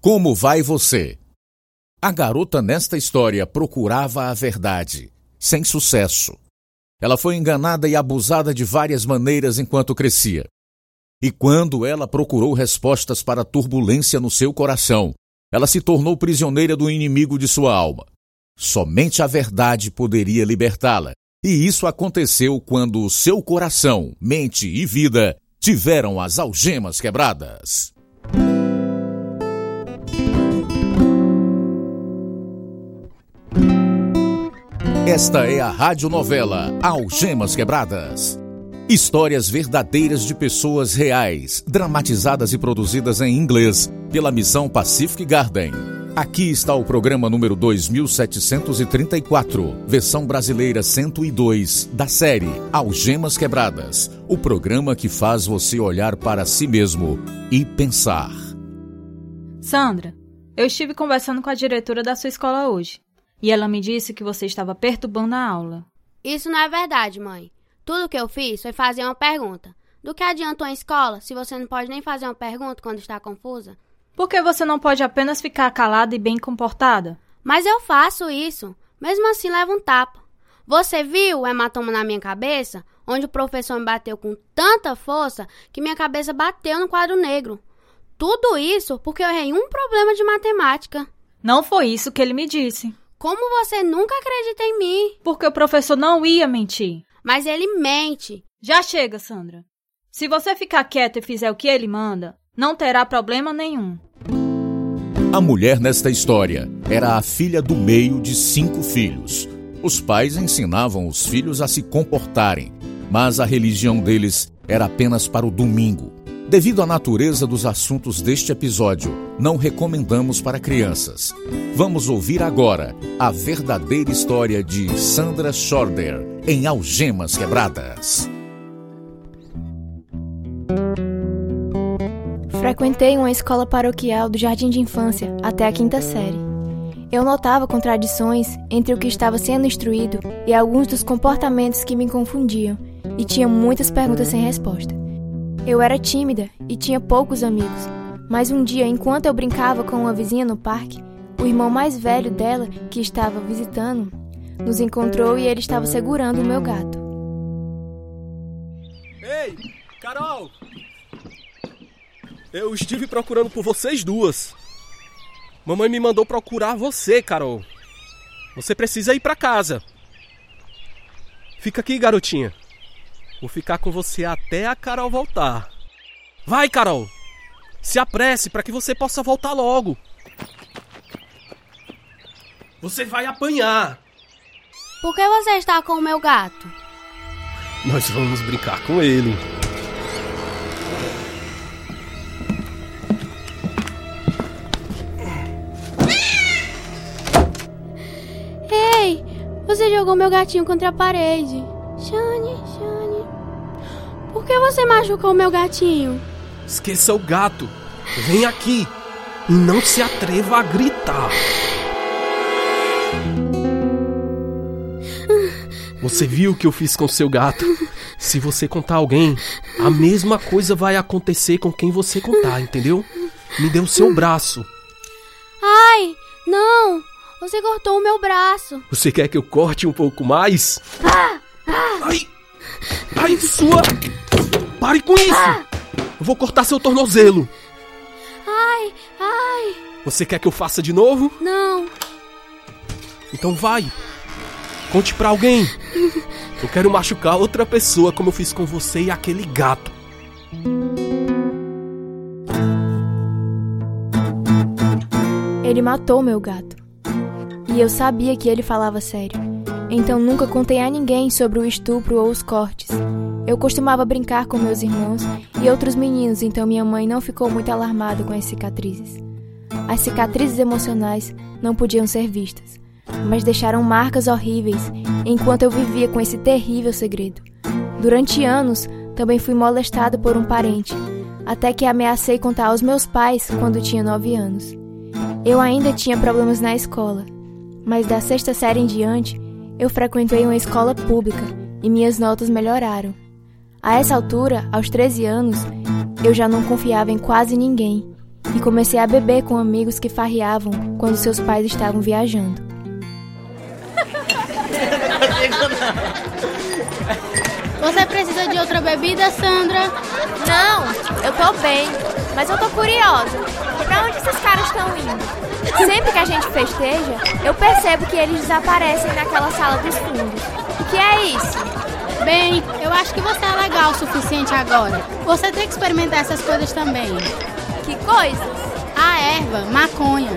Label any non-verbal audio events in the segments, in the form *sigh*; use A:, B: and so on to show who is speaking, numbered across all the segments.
A: Como vai você? A garota nesta história procurava a verdade, sem sucesso. Ela foi enganada e abusada de várias maneiras enquanto crescia. E quando ela procurou respostas para a turbulência no seu coração, ela se tornou prisioneira do inimigo de sua alma. Somente a verdade poderia libertá-la. E isso aconteceu quando seu coração, mente e vida tiveram as algemas quebradas. Esta é a radionovela Algemas Quebradas. Histórias verdadeiras de pessoas reais, dramatizadas e produzidas em inglês pela missão Pacific Garden. Aqui está o programa número 2734, versão brasileira 102, da série Algemas Quebradas. O programa que faz você olhar para si mesmo e pensar.
B: Sandra, eu estive conversando com a diretora da sua escola hoje. E ela me disse que você estava perturbando a aula.
C: Isso não é verdade, mãe. Tudo que eu fiz foi fazer uma pergunta. Do que adianta uma escola se você não pode nem fazer uma pergunta quando está confusa?
B: Por que você não pode apenas ficar calada e bem comportada?
C: Mas eu faço isso. Mesmo assim, levo um tapa. Você viu o hematoma na minha cabeça? Onde o professor me bateu com tanta força que minha cabeça bateu no quadro negro. Tudo isso porque eu errei um problema de matemática.
B: Não foi isso que ele me disse.
C: Como você nunca acredita em mim?
B: Porque o professor não ia mentir.
C: Mas ele mente.
B: Já chega, Sandra. Se você ficar quieta e fizer o que ele manda, não terá problema nenhum.
A: A mulher nesta história era a filha do meio de cinco filhos. Os pais ensinavam os filhos a se comportarem, mas a religião deles era apenas para o domingo. Devido à natureza dos assuntos deste episódio, não recomendamos para crianças. Vamos ouvir agora a verdadeira história de Sandra Schorder em Algemas Quebradas.
D: Frequentei uma escola paroquial do jardim de infância até a quinta série. Eu notava contradições entre o que estava sendo instruído e alguns dos comportamentos que me confundiam, e tinha muitas perguntas sem resposta. Eu era tímida e tinha poucos amigos, mas um dia, enquanto eu brincava com uma vizinha no parque, o irmão mais velho dela, que estava visitando, nos encontrou e ele estava segurando o meu gato.
E: Ei, Carol! Eu estive procurando por vocês duas. Mamãe me mandou procurar você, Carol. Você precisa ir para casa. Fica aqui, garotinha. Vou ficar com você até a Carol voltar. Vai, Carol! Se apresse para que você possa voltar logo. Você vai apanhar.
C: Por que você está com o meu gato?
E: Nós vamos brincar com ele.
C: Ei, você jogou meu gatinho contra a parede. Shane. Por que você machucou meu gatinho?
E: Esqueça o gato. Vem aqui. E não se atreva a gritar. Você viu o que eu fiz com seu gato? Se você contar a alguém, a mesma coisa vai acontecer com quem você contar, entendeu? Me dê o seu braço.
C: Ai, não! Você cortou o meu braço.
E: Você quer que eu corte um pouco mais? Ai! Ai, sua! Pare com isso! Eu vou cortar seu tornozelo.
C: Ai, ai!
E: Você quer que eu faça de novo?
C: Não.
E: Então vai. Conte pra alguém. Eu quero machucar outra pessoa como eu fiz com você e aquele gato.
D: Ele matou meu gato. E eu sabia que ele falava sério. Então nunca contei a ninguém sobre o estupro ou os cortes. Eu costumava brincar com meus irmãos e outros meninos, então minha mãe não ficou muito alarmada com as cicatrizes. As cicatrizes emocionais não podiam ser vistas, mas deixaram marcas horríveis enquanto eu vivia com esse terrível segredo. Durante anos, também fui molestada por um parente, até que ameacei contar aos meus pais quando tinha nove anos. Eu ainda tinha problemas na escola, mas da sexta série em diante, eu frequentei uma escola pública e minhas notas melhoraram. A essa altura, aos 13 anos, eu já não confiava em quase ninguém e comecei a beber com amigos que farreavam quando seus pais estavam viajando.
F: Você precisa de outra bebida, Sandra?
D: Não, eu tô bem, mas eu tô curiosa. Pra onde esses caras estão indo? Sempre que a gente festeja, eu percebo que eles desaparecem naquela sala dos fundos. O que é isso?
F: Bem, eu acho que você é legal o suficiente agora. Você tem que experimentar essas coisas também.
D: Que coisas?
F: A erva, maconha.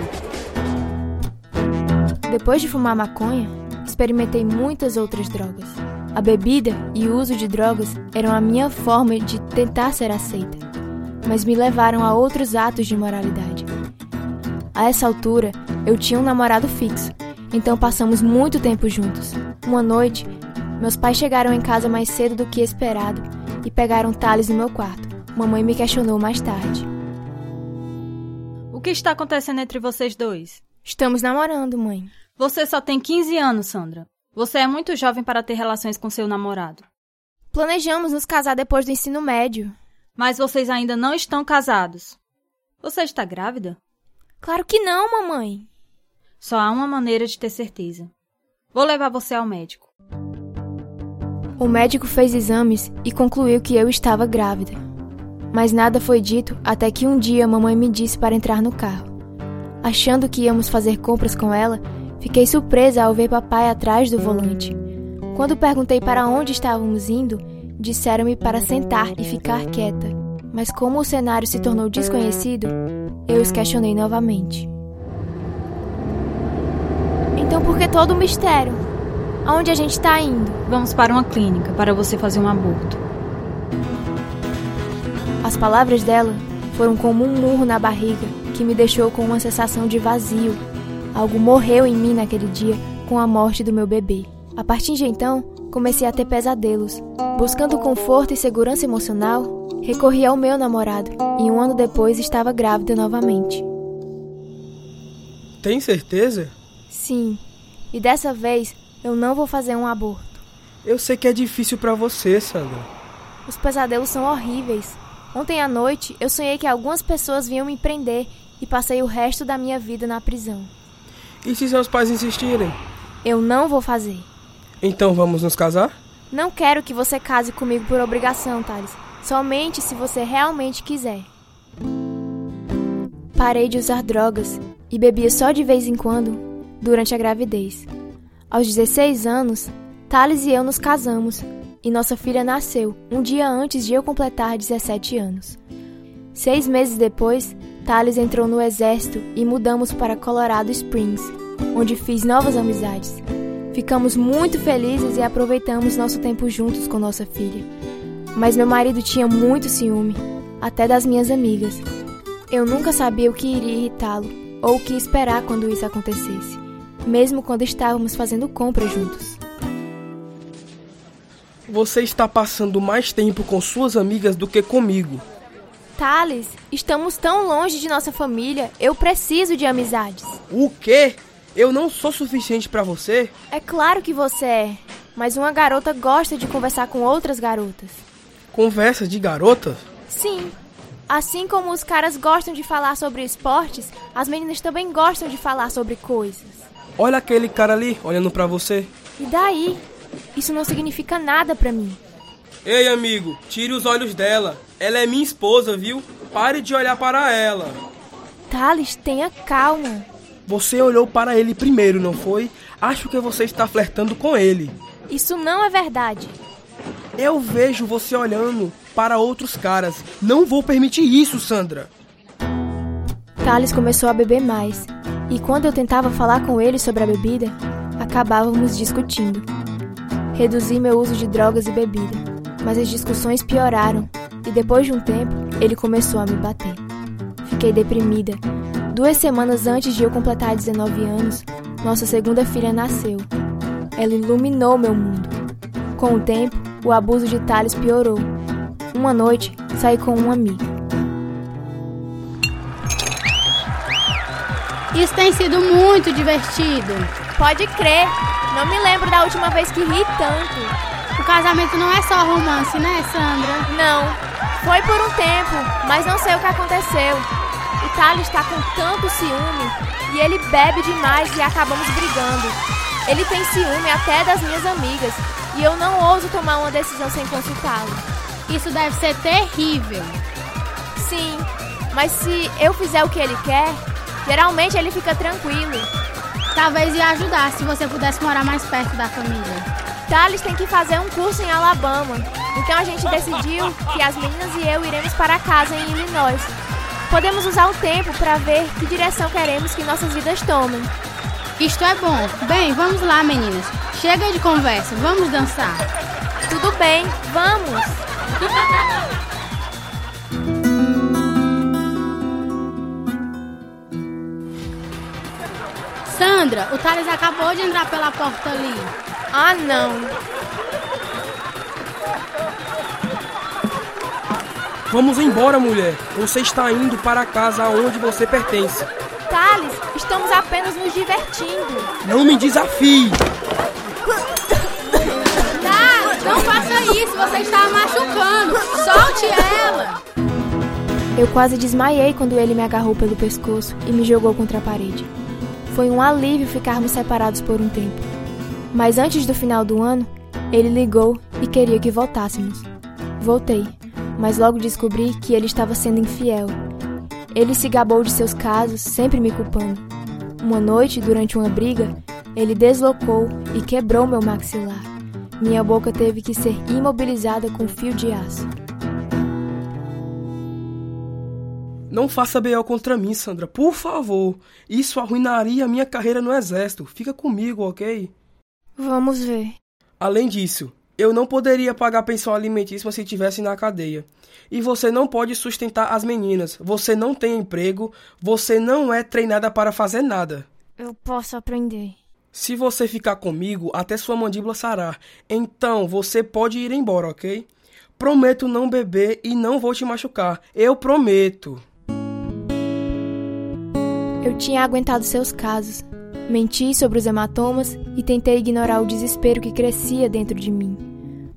D: Depois de fumar maconha, experimentei muitas outras drogas. A bebida e o uso de drogas eram a minha forma de tentar ser aceita, mas me levaram a outros atos de imoralidade. A essa altura, eu tinha um namorado fixo, então passamos muito tempo juntos. Uma noite, meus pais chegaram em casa mais cedo do que esperado e pegaram Thales no meu quarto. Mamãe me questionou mais tarde.
B: O que está acontecendo entre vocês dois?
D: Estamos namorando, mãe.
B: Você só tem 15 anos, Sandra. Você é muito jovem para ter relações com seu namorado.
D: Planejamos nos casar depois do ensino médio.
B: Mas vocês ainda não estão casados. Você está grávida?
D: Claro que não, mamãe.
B: Só há uma maneira de ter certeza. Vou levar você ao médico.
D: O médico fez exames e concluiu que eu estava grávida. Mas nada foi dito até que um dia mamãe me disse para entrar no carro. Achando que íamos fazer compras com ela, Fiquei surpresa ao ver papai atrás do volante. Quando perguntei para onde estávamos indo, disseram-me para sentar e ficar quieta. Mas como o cenário se tornou desconhecido, eu os questionei novamente. Então por que todo o mistério? Aonde a gente está indo?
B: Vamos para uma clínica para você fazer um aborto.
D: As palavras dela foram como um murro na barriga que me deixou com uma sensação de vazio Algo morreu em mim naquele dia com a morte do meu bebê. A partir de então, comecei a ter pesadelos. Buscando conforto e segurança emocional, recorri ao meu namorado e um ano depois estava grávida novamente.
G: Tem certeza?
D: Sim. E dessa vez eu não vou fazer um aborto.
G: Eu sei que é difícil para você, Sandra.
D: Os pesadelos são horríveis. Ontem à noite eu sonhei que algumas pessoas vinham me prender e passei o resto da minha vida na prisão.
G: E se seus pais insistirem?
D: Eu não vou fazer.
G: Então vamos nos casar?
D: Não quero que você case comigo por obrigação, Thales. Somente se você realmente quiser. Parei de usar drogas e bebia só de vez em quando durante a gravidez. Aos 16 anos, Thales e eu nos casamos e nossa filha nasceu um dia antes de eu completar 17 anos. Seis meses depois, Thales entrou no exército e mudamos para Colorado Springs, onde fiz novas amizades. Ficamos muito felizes e aproveitamos nosso tempo juntos com nossa filha. Mas meu marido tinha muito ciúme, até das minhas amigas. Eu nunca sabia o que iria irritá-lo ou o que esperar quando isso acontecesse, mesmo quando estávamos fazendo compras juntos.
G: Você está passando mais tempo com suas amigas do que comigo.
D: Thales, estamos tão longe de nossa família, eu preciso de amizades.
G: O quê? Eu não sou suficiente para você?
D: É claro que você é, mas uma garota gosta de conversar com outras garotas.
G: Conversa de garota?
D: Sim. Assim como os caras gostam de falar sobre esportes, as meninas também gostam de falar sobre coisas.
G: Olha aquele cara ali olhando para você.
D: E daí? Isso não significa nada para mim.
G: Ei, amigo, tire os olhos dela. Ela é minha esposa, viu? Pare de olhar para ela.
D: Thales, tenha calma.
G: Você olhou para ele primeiro, não foi? Acho que você está flertando com ele.
D: Isso não é verdade.
G: Eu vejo você olhando para outros caras. Não vou permitir isso, Sandra.
D: Thales começou a beber mais. E quando eu tentava falar com ele sobre a bebida, acabávamos discutindo. Reduzi meu uso de drogas e bebida mas as discussões pioraram e depois de um tempo ele começou a me bater. Fiquei deprimida. Duas semanas antes de eu completar 19 anos, nossa segunda filha nasceu. Ela iluminou meu mundo. Com o tempo, o abuso de Thales piorou. Uma noite, saí com um amigo.
F: Isso tem sido muito divertido.
D: Pode crer. Não me lembro da última vez que ri tanto.
F: O casamento não é só romance, né, Sandra?
D: Não. Foi por um tempo, mas não sei o que aconteceu. O Thales está com tanto ciúme e ele bebe demais e acabamos brigando. Ele tem ciúme até das minhas amigas e eu não ouso tomar uma decisão sem consultá-lo.
F: Isso deve ser terrível.
D: Sim, mas se eu fizer o que ele quer, geralmente ele fica tranquilo.
F: Talvez ia ajudar se você pudesse morar mais perto da família.
D: Thales tem que fazer um curso em Alabama. Então a gente decidiu que as meninas e eu iremos para casa em Illinois. Podemos usar o tempo para ver que direção queremos que nossas vidas tomem.
F: Isto é bom. Bem, vamos lá, meninas. Chega de conversa, vamos dançar.
D: Tudo bem, vamos.
F: Sandra, o Thales acabou de entrar pela porta ali.
D: Ah, não.
G: Vamos embora, mulher. Você está indo para a casa aonde você pertence.
D: Thales, estamos apenas nos divertindo.
G: Não me desafie!
F: Thales, não faça isso, você está machucando. Solte ela.
D: Eu quase desmaiei quando ele me agarrou pelo pescoço e me jogou contra a parede. Foi um alívio ficarmos separados por um tempo. Mas antes do final do ano, ele ligou e queria que voltássemos. Voltei, mas logo descobri que ele estava sendo infiel. Ele se gabou de seus casos, sempre me culpando. Uma noite, durante uma briga, ele deslocou e quebrou meu maxilar. Minha boca teve que ser imobilizada com fio de aço.
G: Não faça B.O. contra mim, Sandra, por favor. Isso arruinaria a minha carreira no exército. Fica comigo, ok?
D: Vamos ver.
G: Além disso, eu não poderia pagar pensão alimentícia se estivesse na cadeia. E você não pode sustentar as meninas. Você não tem emprego. Você não é treinada para fazer nada.
D: Eu posso aprender.
G: Se você ficar comigo, até sua mandíbula sarar. Então você pode ir embora, ok? Prometo não beber e não vou te machucar. Eu prometo.
D: Eu tinha aguentado seus casos, menti sobre os hematomas e tentei ignorar o desespero que crescia dentro de mim.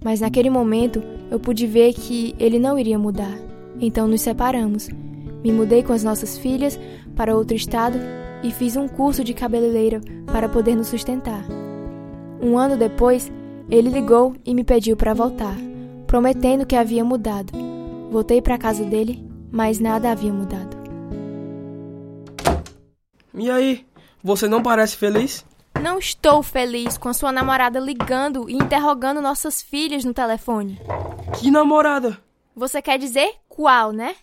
D: Mas naquele momento eu pude ver que ele não iria mudar. Então nos separamos. Me mudei com as nossas filhas para outro estado e fiz um curso de cabeleireira para poder nos sustentar. Um ano depois, ele ligou e me pediu para voltar, prometendo que havia mudado. Voltei para a casa dele, mas nada havia mudado.
G: E aí, você não parece feliz?
D: Não estou feliz com a sua namorada ligando e interrogando nossas filhas no telefone.
G: Que namorada?
D: Você quer dizer qual, né?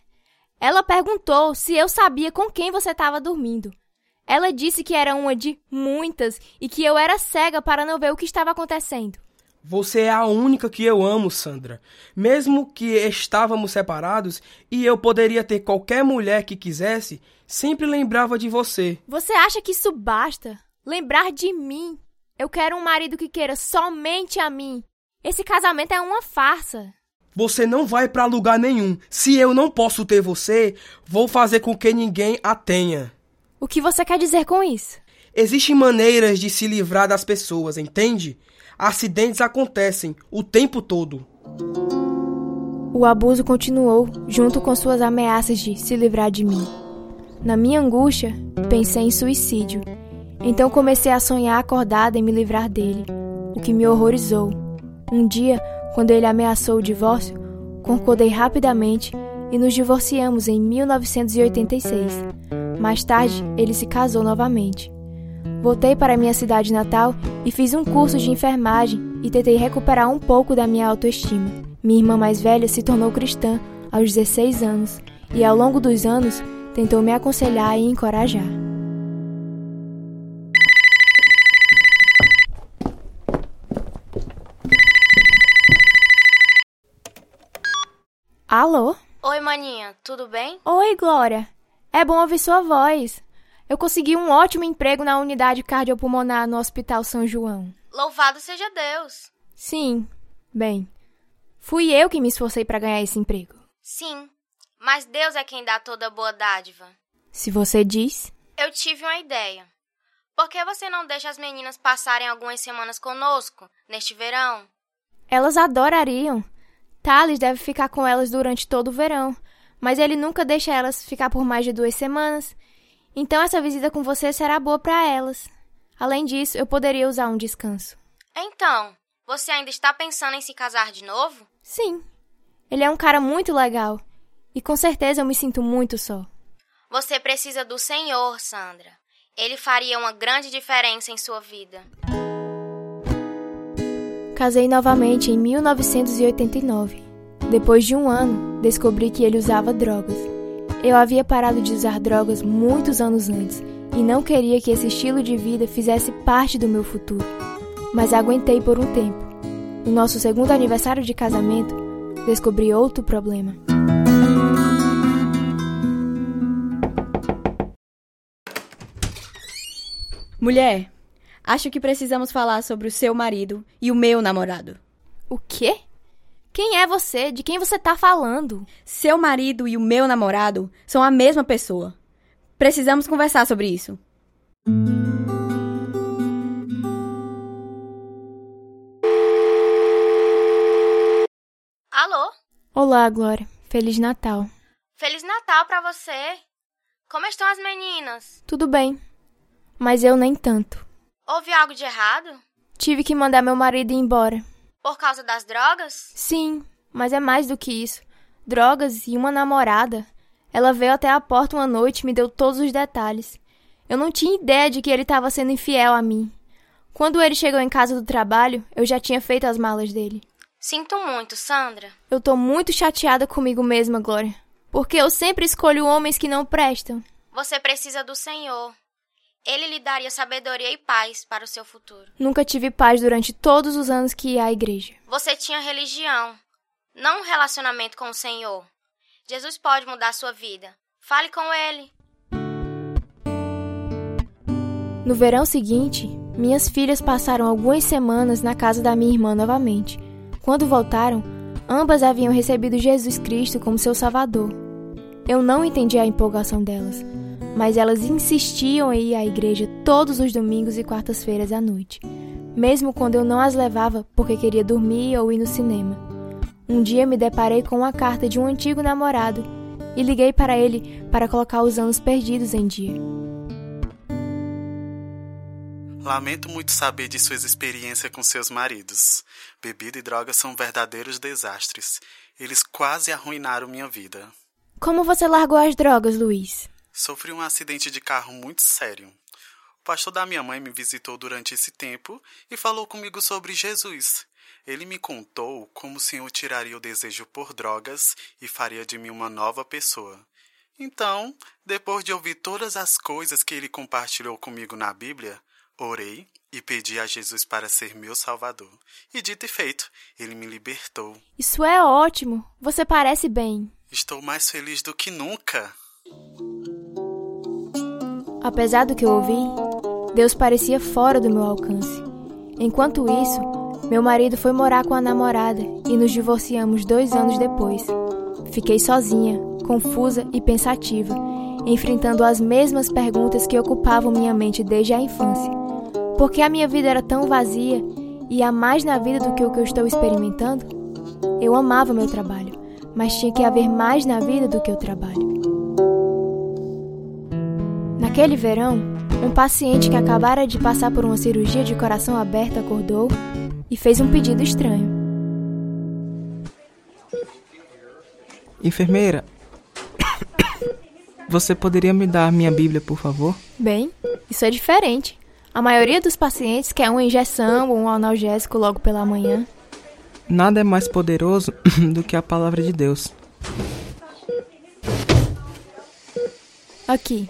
D: Ela perguntou se eu sabia com quem você estava dormindo. Ela disse que era uma de muitas e que eu era cega para não ver o que estava acontecendo.
G: Você é a única que eu amo, Sandra. Mesmo que estávamos separados e eu poderia ter qualquer mulher que quisesse, sempre lembrava de você.
D: Você acha que isso basta? Lembrar de mim? Eu quero um marido que queira somente a mim. Esse casamento é uma farsa.
G: Você não vai para lugar nenhum. Se eu não posso ter você, vou fazer com que ninguém a tenha.
D: O que você quer dizer com isso?
G: Existem maneiras de se livrar das pessoas, entende? Acidentes acontecem o tempo todo.
D: O abuso continuou, junto com suas ameaças de se livrar de mim. Na minha angústia, pensei em suicídio. Então comecei a sonhar acordada em me livrar dele, o que me horrorizou. Um dia, quando ele ameaçou o divórcio, concordei rapidamente e nos divorciamos em 1986. Mais tarde, ele se casou novamente. Voltei para minha cidade natal e fiz um curso de enfermagem e tentei recuperar um pouco da minha autoestima. Minha irmã mais velha se tornou cristã aos 16 anos e, ao longo dos anos, tentou me aconselhar e encorajar. Alô?
F: Oi, maninha, tudo bem?
D: Oi, Glória. É bom ouvir sua voz. Eu consegui um ótimo emprego na unidade cardiopulmonar no Hospital São João.
F: Louvado seja Deus.
D: Sim. Bem, fui eu que me esforcei para ganhar esse emprego.
F: Sim, mas Deus é quem dá toda boa dádiva.
D: Se você diz.
F: Eu tive uma ideia. Por que você não deixa as meninas passarem algumas semanas conosco neste verão?
D: Elas adorariam. Thales deve ficar com elas durante todo o verão, mas ele nunca deixa elas ficar por mais de duas semanas. Então essa visita com você será boa para elas. Além disso, eu poderia usar um descanso.
F: Então, você ainda está pensando em se casar de novo?
D: Sim. Ele é um cara muito legal. E com certeza eu me sinto muito só.
F: Você precisa do Senhor, Sandra. Ele faria uma grande diferença em sua vida.
D: Casei novamente em 1989. Depois de um ano, descobri que ele usava drogas. Eu havia parado de usar drogas muitos anos antes e não queria que esse estilo de vida fizesse parte do meu futuro. Mas aguentei por um tempo. No nosso segundo aniversário de casamento, descobri outro problema.
H: Mulher, acho que precisamos falar sobre o seu marido e o meu namorado.
D: O quê? Quem é você? De quem você tá falando?
H: Seu marido e o meu namorado são a mesma pessoa. Precisamos conversar sobre isso.
F: Alô?
D: Olá, Glória. Feliz Natal.
F: Feliz Natal pra você. Como estão as meninas?
D: Tudo bem, mas eu nem tanto.
F: Houve algo de errado?
D: Tive que mandar meu marido ir embora.
F: Por causa das drogas?
D: Sim, mas é mais do que isso. Drogas e uma namorada. Ela veio até a porta uma noite e me deu todos os detalhes. Eu não tinha ideia de que ele estava sendo infiel a mim. Quando ele chegou em casa do trabalho, eu já tinha feito as malas dele.
F: Sinto muito, Sandra.
D: Eu tô muito chateada comigo mesma, Glória. Porque eu sempre escolho homens que não prestam.
F: Você precisa do Senhor. Ele lhe daria sabedoria e paz para o seu futuro.
D: Nunca tive paz durante todos os anos que ia à igreja.
F: Você tinha religião, não um relacionamento com o Senhor. Jesus pode mudar sua vida. Fale com ele.
D: No verão seguinte, minhas filhas passaram algumas semanas na casa da minha irmã novamente. Quando voltaram, ambas haviam recebido Jesus Cristo como seu Salvador. Eu não entendi a empolgação delas, mas elas insistiam em ir à igreja todos os domingos e quartas-feiras à noite, mesmo quando eu não as levava porque queria dormir ou ir no cinema. Um dia me deparei com uma carta de um antigo namorado e liguei para ele para colocar os anos perdidos em dia.
I: Lamento muito saber de suas experiências com seus maridos. Bebida e drogas são verdadeiros desastres. Eles quase arruinaram minha vida.
D: Como você largou as drogas, Luiz?
I: Sofri um acidente de carro muito sério. O pastor da minha mãe me visitou durante esse tempo e falou comigo sobre Jesus. Ele me contou como o Senhor tiraria o desejo por drogas e faria de mim uma nova pessoa. Então, depois de ouvir todas as coisas que ele compartilhou comigo na Bíblia, orei e pedi a Jesus para ser meu Salvador. E dito e feito, ele me libertou.
D: Isso é ótimo. Você parece bem.
I: Estou mais feliz do que nunca.
D: Apesar do que eu ouvi, Deus parecia fora do meu alcance. Enquanto isso, meu marido foi morar com a namorada e nos divorciamos dois anos depois. Fiquei sozinha, confusa e pensativa, enfrentando as mesmas perguntas que ocupavam minha mente desde a infância. Por que a minha vida era tão vazia e há mais na vida do que o que eu estou experimentando? Eu amava meu trabalho, mas tinha que haver mais na vida do que o trabalho. Naquele verão, um paciente que acabara de passar por uma cirurgia de coração aberto acordou e fez um pedido estranho.
J: Enfermeira, você poderia me dar minha Bíblia, por favor?
D: Bem, isso é diferente. A maioria dos pacientes quer uma injeção ou um analgésico logo pela manhã.
J: Nada é mais poderoso *clears throat* do que a palavra de Deus.
D: Aqui.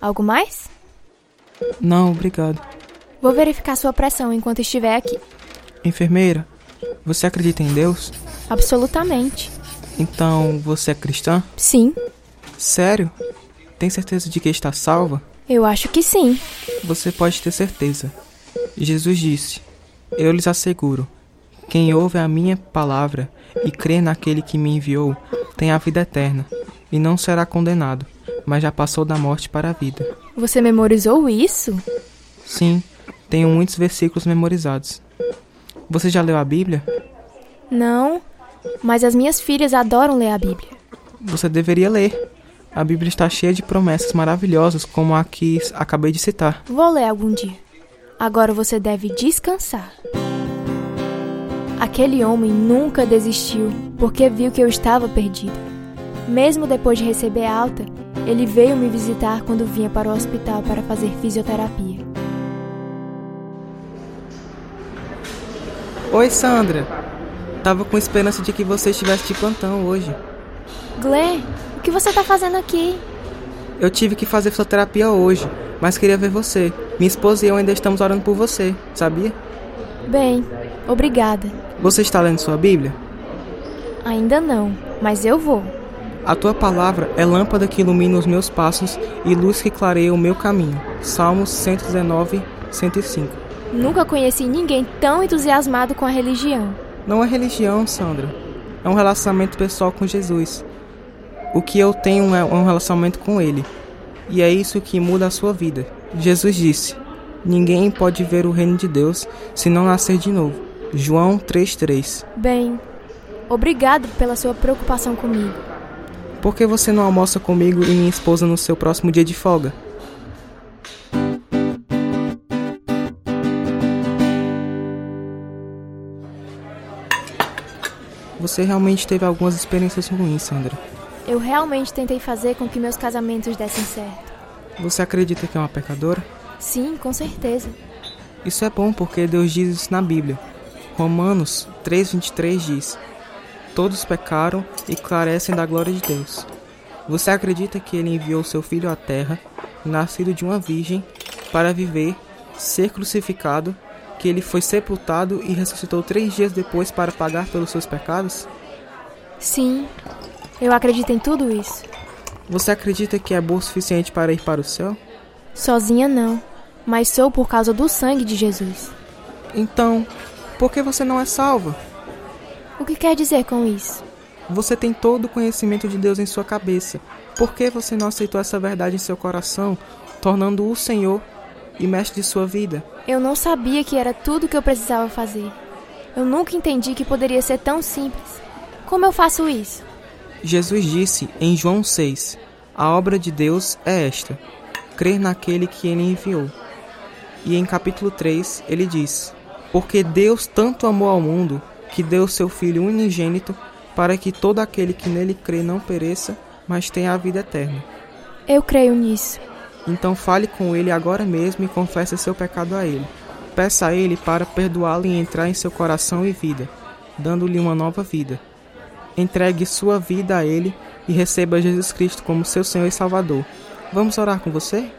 D: Algo mais?
J: Não, obrigado.
D: Vou verificar sua pressão enquanto estiver aqui.
J: Enfermeira, você acredita em Deus?
D: Absolutamente.
J: Então, você é cristã?
D: Sim,
J: Sério? Tem certeza de que está salva?
D: eu acho que sim.
J: Você pode ter certeza. Jesus disse: Eu lhes asseguro: quem ouve a minha palavra e crê naquele que me enviou tem a vida eterna e não será condenado, mas já passou da morte para a vida.
D: Você memorizou isso?
J: Sim, tenho muitos versículos memorizados. Você já leu a Bíblia?
D: Não, mas as minhas filhas adoram ler a Bíblia.
J: Você deveria ler. A Bíblia está cheia de promessas maravilhosas, como a que acabei de citar.
D: Vou ler algum dia. Agora você deve descansar. Aquele homem nunca desistiu, porque viu que eu estava perdida. Mesmo depois de receber alta, ele veio me visitar quando vinha para o hospital para fazer fisioterapia.
J: Oi, Sandra. Tava com esperança de que você estivesse de plantão hoje.
D: Glenn, o que você está fazendo aqui?
J: Eu tive que fazer fisioterapia hoje, mas queria ver você. Minha esposa e eu ainda estamos orando por você, sabia?
D: Bem, obrigada.
J: Você está lendo sua Bíblia?
D: Ainda não, mas eu vou.
J: A tua palavra é lâmpada que ilumina os meus passos e luz que clareia o meu caminho. Salmos 119, 105.
D: Nunca conheci ninguém tão entusiasmado com a religião.
J: Não é religião, Sandra. É um relacionamento pessoal com Jesus. O que eu tenho é um relacionamento com Ele. E é isso que muda a sua vida. Jesus disse: Ninguém pode ver o reino de Deus se não nascer de novo. João 3,3
D: Bem, obrigado pela sua preocupação comigo.
J: Por que você não almoça comigo e minha esposa no seu próximo dia de folga? Você realmente teve algumas experiências ruins, Sandra.
D: Eu realmente tentei fazer com que meus casamentos dessem certo.
J: Você acredita que é uma pecadora?
D: Sim, com certeza.
J: Isso é bom porque Deus diz isso na Bíblia. Romanos 3,23 diz: Todos pecaram e carecem da glória de Deus. Você acredita que Ele enviou seu Filho à terra, nascido de uma virgem, para viver, ser crucificado, que Ele foi sepultado e ressuscitou três dias depois para pagar pelos seus pecados?
D: Sim, eu acredito em tudo isso.
J: Você acredita que é boa o suficiente para ir para o céu?
D: Sozinha não, mas sou por causa do sangue de Jesus.
J: Então, por que você não é salva?
D: O que quer dizer com isso?
J: Você tem todo o conhecimento de Deus em sua cabeça. Por que você não aceitou essa verdade em seu coração, tornando-o o Senhor e mestre de sua vida?
D: Eu não sabia que era tudo o que eu precisava fazer. Eu nunca entendi que poderia ser tão simples. Como eu faço isso?
J: Jesus disse em João 6: A obra de Deus é esta: crer naquele que ele enviou. E em capítulo 3 ele diz: Porque Deus tanto amou ao mundo que deu seu Filho unigênito para que todo aquele que nele crê não pereça, mas tenha a vida eterna.
D: Eu creio nisso.
J: Então fale com ele agora mesmo e confesse seu pecado a ele. Peça a ele para perdoá-lo e entrar em seu coração e vida, dando-lhe uma nova vida. Entregue sua vida a ele e receba Jesus Cristo como seu Senhor e Salvador. Vamos orar com você?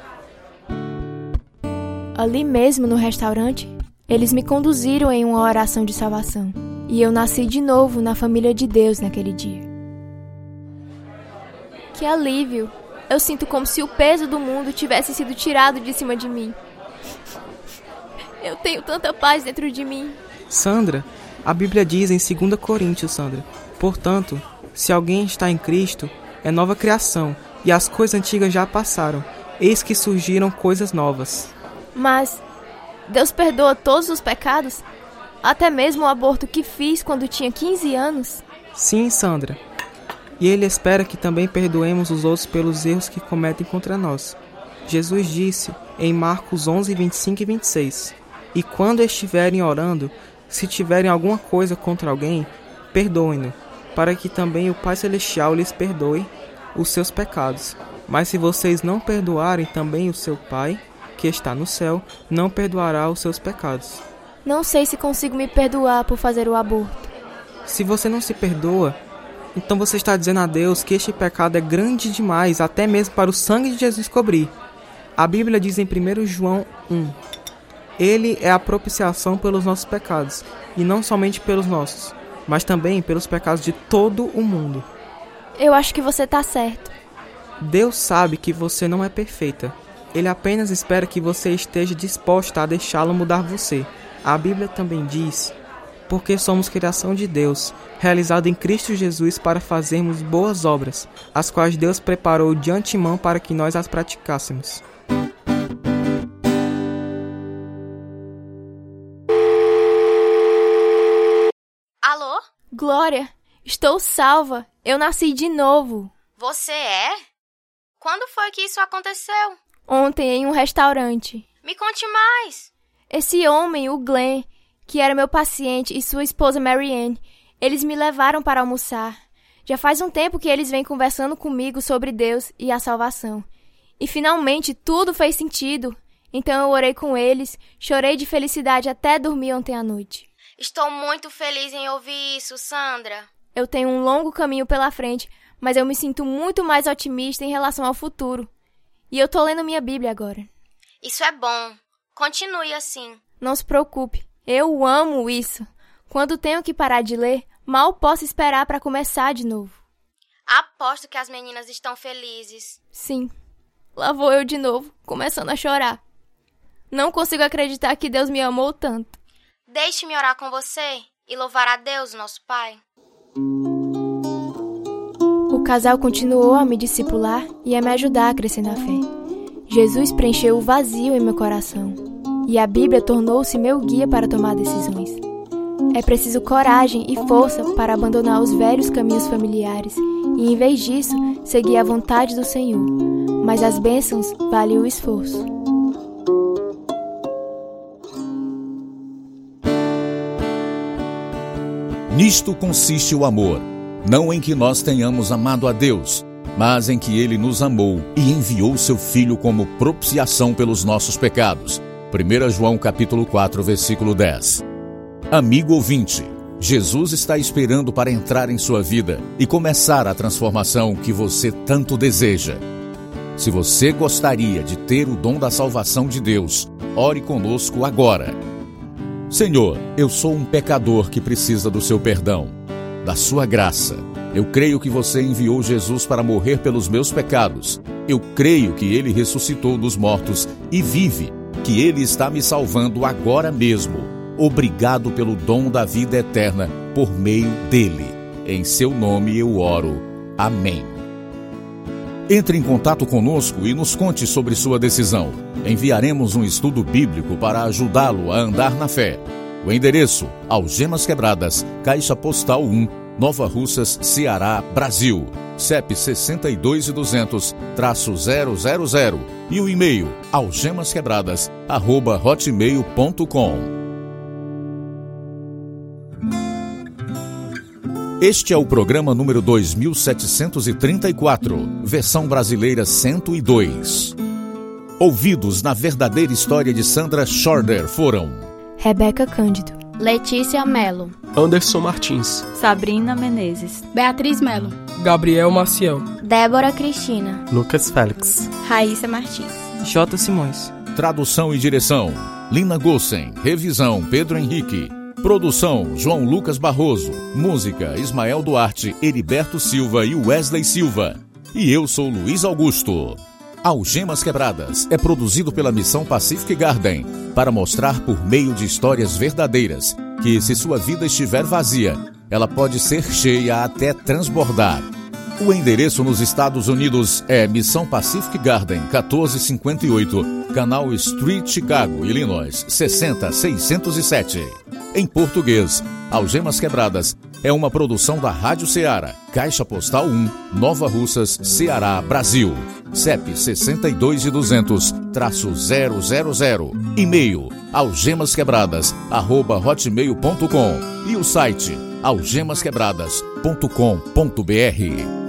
D: Ali mesmo no restaurante, eles me conduziram em uma oração de salvação. E eu nasci de novo na família de Deus naquele dia. Que alívio! Eu sinto como se o peso do mundo tivesse sido tirado de cima de mim. Eu tenho tanta paz dentro de mim.
J: Sandra, a Bíblia diz em 2 Coríntios, Sandra. Portanto, se alguém está em Cristo, é nova criação, e as coisas antigas já passaram, eis que surgiram coisas novas.
D: Mas Deus perdoa todos os pecados? Até mesmo o aborto que fiz quando tinha 15 anos?
J: Sim, Sandra. E Ele espera que também perdoemos os outros pelos erros que cometem contra nós. Jesus disse em Marcos 11, 25 e 26: E quando estiverem orando, se tiverem alguma coisa contra alguém, perdoem-no, para que também o Pai Celestial lhes perdoe os seus pecados. Mas se vocês não perdoarem também o seu Pai, que está no céu, não perdoará os seus pecados.
D: Não sei se consigo me perdoar por fazer o aborto.
J: Se você não se perdoa, então você está dizendo a Deus que este pecado é grande demais, até mesmo para o sangue de Jesus cobrir. A Bíblia diz em 1 João 1: Ele é a propiciação pelos nossos pecados, e não somente pelos nossos, mas também pelos pecados de todo o mundo.
D: Eu acho que você está certo.
J: Deus sabe que você não é perfeita. Ele apenas espera que você esteja disposta a deixá-lo mudar você. A Bíblia também diz: Porque somos criação de Deus, realizada em Cristo Jesus para fazermos boas obras, as quais Deus preparou de antemão para que nós as praticássemos.
F: Alô?
D: Glória, Estou salva. Eu nasci de novo.
F: Você é? Quando foi que isso aconteceu?
D: Ontem em um restaurante.
F: Me conte mais.
D: Esse homem, o Glenn, que era meu paciente, e sua esposa Marianne, eles me levaram para almoçar. Já faz um tempo que eles vêm conversando comigo sobre Deus e a salvação. E finalmente tudo fez sentido. Então eu orei com eles, chorei de felicidade até dormir ontem à noite.
F: Estou muito feliz em ouvir isso, Sandra.
D: Eu tenho um longo caminho pela frente, mas eu me sinto muito mais otimista em relação ao futuro. E eu tô lendo minha Bíblia agora.
F: Isso é bom. Continue assim.
D: Não se preocupe. Eu amo isso. Quando tenho que parar de ler, mal posso esperar para começar de novo.
F: Aposto que as meninas estão felizes.
D: Sim. Lá vou eu de novo, começando a chorar. Não consigo acreditar que Deus me amou tanto.
F: Deixe-me orar com você e louvar a Deus, nosso Pai.
D: O casal continuou a me discipular e a me ajudar a crescer na fé. Jesus preencheu o vazio em meu coração e a Bíblia tornou-se meu guia para tomar decisões. É preciso coragem e força para abandonar os velhos caminhos familiares e, em vez disso, seguir a vontade do Senhor. Mas as bênçãos valem o esforço.
A: Nisto consiste o amor, não em que nós tenhamos amado a Deus, mas em que ele nos amou e enviou seu filho como propiciação pelos nossos pecados. 1 João capítulo 4, versículo 10. Amigo ouvinte, Jesus está esperando para entrar em sua vida e começar a transformação que você tanto deseja. Se você gostaria de ter o dom da salvação de Deus, ore conosco agora. Senhor, eu sou um pecador que precisa do seu perdão, da sua graça. Eu creio que você enviou Jesus para morrer pelos meus pecados. Eu creio que ele ressuscitou dos mortos e vive, que ele está me salvando agora mesmo. Obrigado pelo dom da vida eterna por meio dele. Em seu nome eu oro. Amém. Entre em contato conosco e nos conte sobre sua decisão. Enviaremos um estudo bíblico para ajudá-lo a andar na fé. O endereço: Algemas Quebradas, Caixa Postal 1, Nova Russas, Ceará, Brasil. CEP 62200-000 e o e-mail algemasquebradas@hotmail.com. Este é o programa número 2734, versão brasileira 102. Ouvidos na verdadeira história de Sandra Schorder foram
D: Rebeca Cândido,
F: Letícia Melo,
G: Anderson Martins,
B: Sabrina Menezes,
K: Beatriz Melo,
L: Gabriel Maciel,
F: Débora Cristina,
E: Lucas Félix,
H: Raíssa Martins,
J: J. Simões.
A: Tradução e direção: Lina Gossen. Revisão: Pedro Henrique. Produção: João Lucas Barroso. Música: Ismael Duarte, Heriberto Silva e Wesley Silva. E eu sou Luiz Augusto. Algemas Quebradas é produzido pela Missão Pacific Garden para mostrar por meio de histórias verdadeiras que, se sua vida estiver vazia, ela pode ser cheia até transbordar. O endereço nos Estados Unidos é Missão Pacific Garden, 1458, Canal Street, Chicago, Illinois, 60607. Em português, Algemas Quebradas é uma produção da Rádio Ceará, Caixa Postal 1, Nova Russas, Ceará, Brasil. CEP 62200-000. E-mail algemasquebradas@hotmail.com e o site algemasquebradas.com.br.